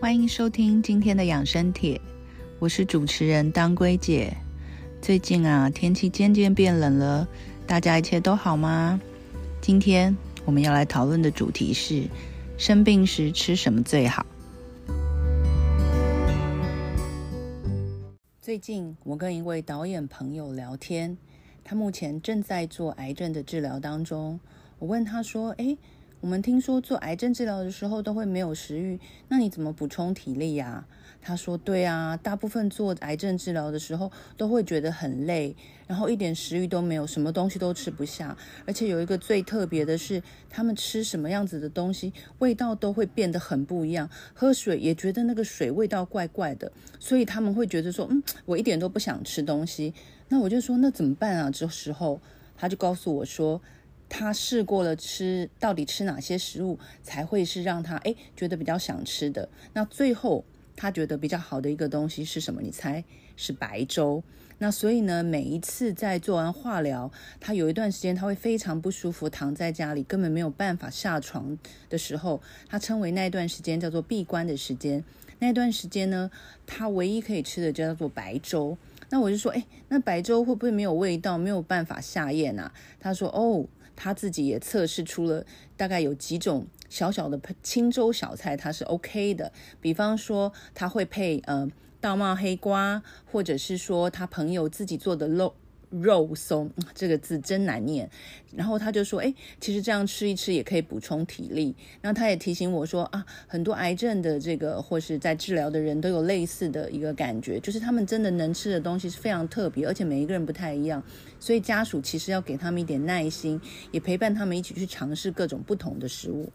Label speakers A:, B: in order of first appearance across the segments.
A: 欢迎收听今天的养生帖，我是主持人当归姐。最近啊，天气渐渐变冷了，大家一切都好吗？今天我们要来讨论的主题是：生病时吃什么最好？最近我跟一位导演朋友聊天，他目前正在做癌症的治疗当中。我问他说：“诶，我们听说做癌症治疗的时候都会没有食欲，那你怎么补充体力呀？”他说：“对啊，大部分做癌症治疗的时候都会觉得很累，然后一点食欲都没有，什么东西都吃不下。而且有一个最特别的是，他们吃什么样子的东西，味道都会变得很不一样。喝水也觉得那个水味道怪怪的，所以他们会觉得说：‘嗯，我一点都不想吃东西。’那我就说：‘那怎么办啊？’这时候他就告诉我说。”他试过了吃，到底吃哪些食物才会是让他哎觉得比较想吃的？那最后他觉得比较好的一个东西是什么？你猜是白粥。那所以呢，每一次在做完化疗，他有一段时间他会非常不舒服，躺在家里根本没有办法下床的时候，他称为那段时间叫做闭关的时间。那段时间呢，他唯一可以吃的就叫做白粥。那我就说，哎，那白粥会不会没有味道，没有办法下咽啊？他说，哦。他自己也测试出了大概有几种小小的清粥小菜，它是 OK 的。比方说，他会配呃稻茂黑瓜，或者是说他朋友自己做的肉。肉松 这个字真难念，然后他就说：“哎，其实这样吃一吃也可以补充体力。”那他也提醒我说：“啊，很多癌症的这个或是在治疗的人都有类似的一个感觉，就是他们真的能吃的东西是非常特别，而且每一个人不太一样。所以家属其实要给他们一点耐心，也陪伴他们一起去尝试各种不同的食物。”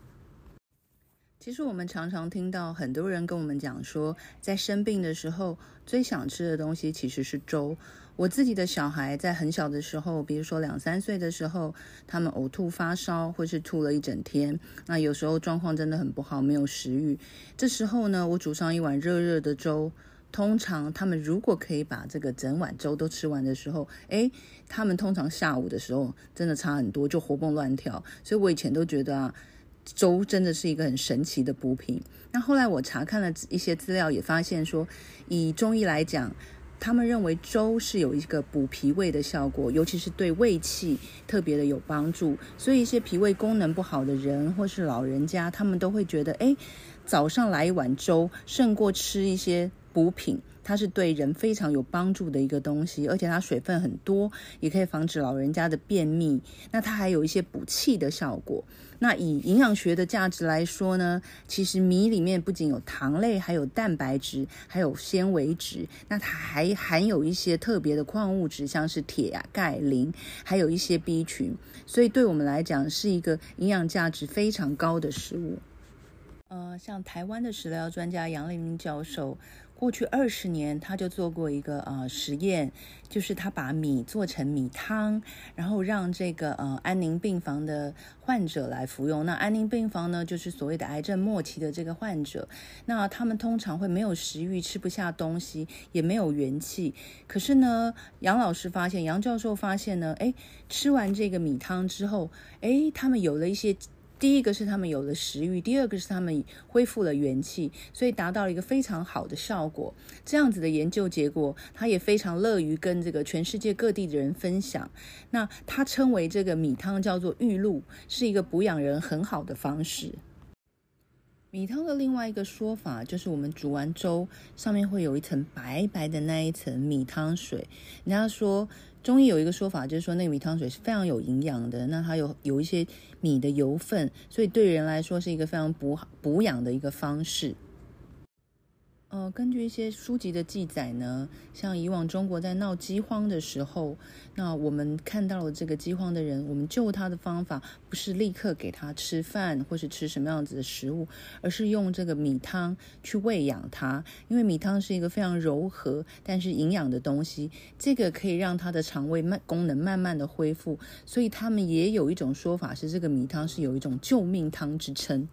A: 其实我们常常听到很多人跟我们讲说，在生病的时候最想吃的东西其实是粥。我自己的小孩在很小的时候，比如说两三岁的时候，他们呕吐、发烧，或是吐了一整天，那有时候状况真的很不好，没有食欲。这时候呢，我煮上一碗热热的粥，通常他们如果可以把这个整碗粥都吃完的时候，诶，他们通常下午的时候真的差很多，就活蹦乱跳。所以我以前都觉得啊，粥真的是一个很神奇的补品。那后来我查看了一些资料，也发现说，以中医来讲。他们认为粥是有一个补脾胃的效果，尤其是对胃气特别的有帮助。所以一些脾胃功能不好的人或是老人家，他们都会觉得，哎，早上来一碗粥胜过吃一些补品。它是对人非常有帮助的一个东西，而且它水分很多，也可以防止老人家的便秘。那它还有一些补气的效果。那以营养学的价值来说呢，其实米里面不仅有糖类，还有蛋白质，还有纤维质。那它还含有一些特别的矿物质，像是铁啊、钙、磷，还有一些 B 群。所以对我们来讲，是一个营养价值非常高的食物。呃，像台湾的食疗专家杨立明教授。过去二十年，他就做过一个呃实验，就是他把米做成米汤，然后让这个呃安宁病房的患者来服用。那安宁病房呢，就是所谓的癌症末期的这个患者，那他们通常会没有食欲，吃不下东西，也没有元气。可是呢，杨老师发现，杨教授发现呢，哎，吃完这个米汤之后，哎，他们有了一些。第一个是他们有了食欲，第二个是他们恢复了元气，所以达到了一个非常好的效果。这样子的研究结果，他也非常乐于跟这个全世界各地的人分享。那他称为这个米汤叫做玉露，是一个补养人很好的方式。米汤的另外一个说法就是，我们煮完粥上面会有一层白白的那一层米汤水。人家说中医有一个说法，就是说那个米汤水是非常有营养的，那它有有一些米的油分，所以对人来说是一个非常补补养的一个方式。呃，根据一些书籍的记载呢，像以往中国在闹饥荒的时候，那我们看到了这个饥荒的人，我们救他的方法不是立刻给他吃饭或是吃什么样子的食物，而是用这个米汤去喂养他，因为米汤是一个非常柔和但是营养的东西，这个可以让他的肠胃慢功能慢慢的恢复，所以他们也有一种说法是这个米汤是有一种救命汤之称。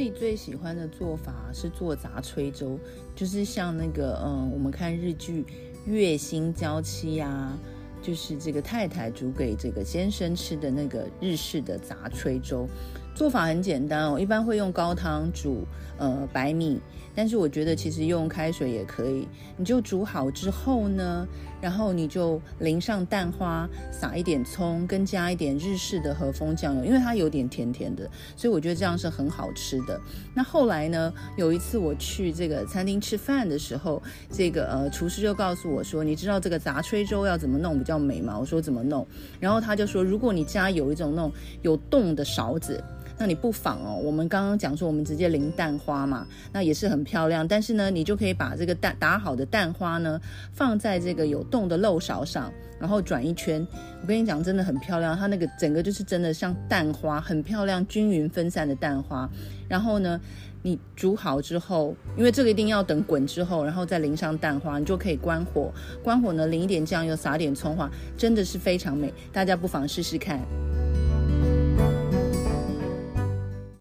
A: 自己最喜欢的做法是做杂炊粥，就是像那个嗯，我们看日剧《月薪娇妻》呀，就是这个太太煮给这个先生吃的那个日式的杂炊粥。做法很简单哦，一般会用高汤煮呃白米，但是我觉得其实用开水也可以。你就煮好之后呢，然后你就淋上蛋花，撒一点葱，跟加一点日式的和风酱油，因为它有点甜甜的，所以我觉得这样是很好吃的。那后来呢，有一次我去这个餐厅吃饭的时候，这个呃厨师就告诉我说：“你知道这个杂炊粥要怎么弄比较美吗？”我说：“怎么弄？”然后他就说：“如果你家有一种那种有洞的勺子。”那你不妨哦，我们刚刚讲说我们直接淋蛋花嘛，那也是很漂亮。但是呢，你就可以把这个蛋打好的蛋花呢，放在这个有洞的漏勺上，然后转一圈。我跟你讲，真的很漂亮，它那个整个就是真的像蛋花，很漂亮，均匀分散的蛋花。然后呢，你煮好之后，因为这个一定要等滚之后，然后再淋上蛋花，你就可以关火。关火呢，淋一点酱油，撒点葱花，真的是非常美。大家不妨试试看。